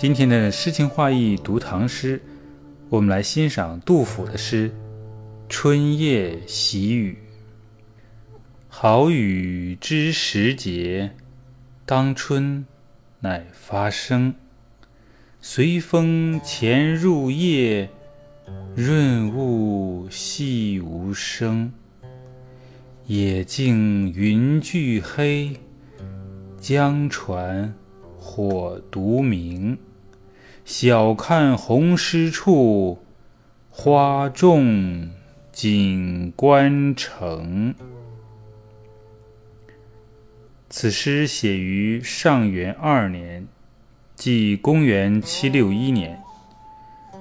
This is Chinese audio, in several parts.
今天的诗情画意读唐诗，我们来欣赏杜甫的诗《春夜喜雨》。好雨知时节，当春乃发生。随风潜入夜，润物细无声。野径云俱黑，江船火独明。晓看红湿处，花重锦官城。此诗写于上元二年，即公元七六一年。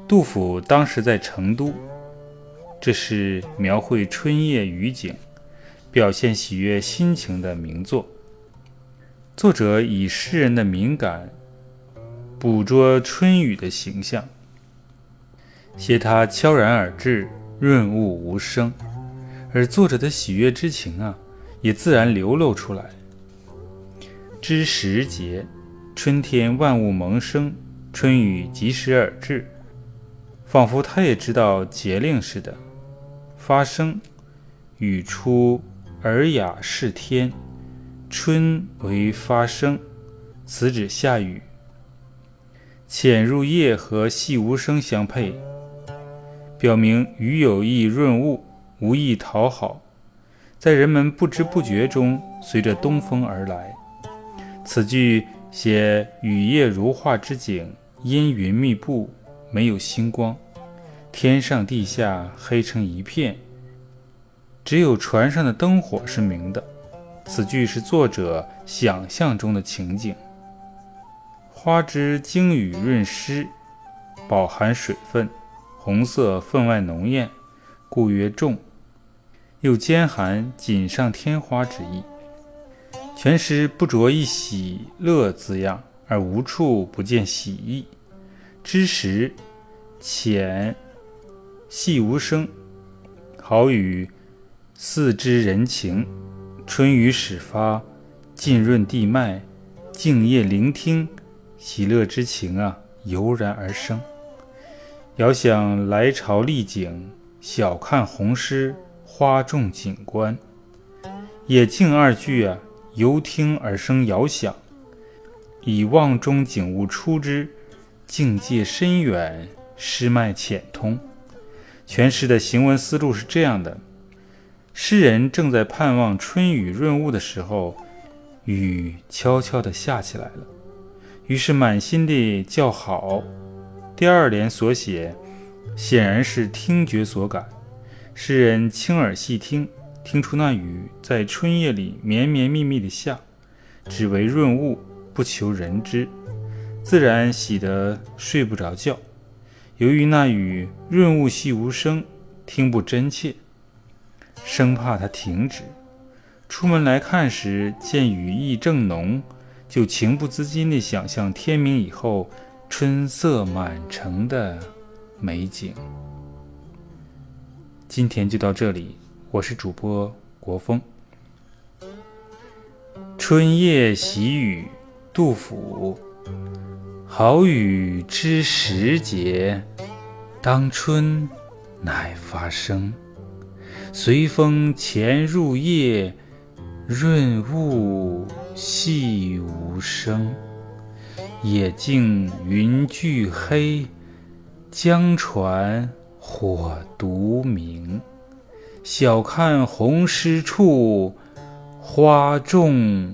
杜甫当时在成都，这是描绘春夜雨景、表现喜悦心情的名作。作者以诗人的敏感。捕捉春雨的形象，写它悄然而至，润物无声，而作者的喜悦之情啊，也自然流露出来。知时节，春天万物萌生，春雨及时而至，仿佛他也知道节令似的。发生，语出尔雅是天，春为发生，此指下雨。潜入夜和细无声相配，表明雨有意润物，无意讨好，在人们不知不觉中随着东风而来。此句写雨夜如画之景，阴云密布，没有星光，天上地下黑成一片，只有船上的灯火是明的。此句是作者想象中的情景。花枝经雨润湿，饱含水分，红色分外浓艳，故曰重。又兼含锦上添花之意。全诗不着一喜乐字样，而无处不见喜意。知时浅细无声，好雨似知人情。春雨始发，浸润地脉，静夜聆听。喜乐之情啊，油然而生。遥想来朝丽景，晓看红湿，花重锦官。野径二句啊，由听而生遥想，以望中景物出之，境界深远，诗脉浅通。全诗的行文思路是这样的：诗人正在盼望春雨润物的时候，雨悄悄地下起来了。于是满心地叫好。第二联所写，显然是听觉所感。诗人轻耳细听，听出那雨在春夜里绵绵密密地下，只为润物，不求人知，自然喜得睡不着觉。由于那雨润物细无声，听不真切，生怕它停止。出门来看时，见雨意正浓。就情不自禁地想象天明以后春色满城的美景。今天就到这里，我是主播国风。春夜喜雨，杜甫。好雨知时节，当春乃发生。随风潜入夜，润物。细无声，野径云俱黑，江船火独明。晓看红湿处，花重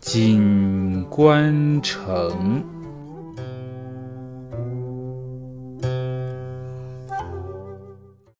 锦官城。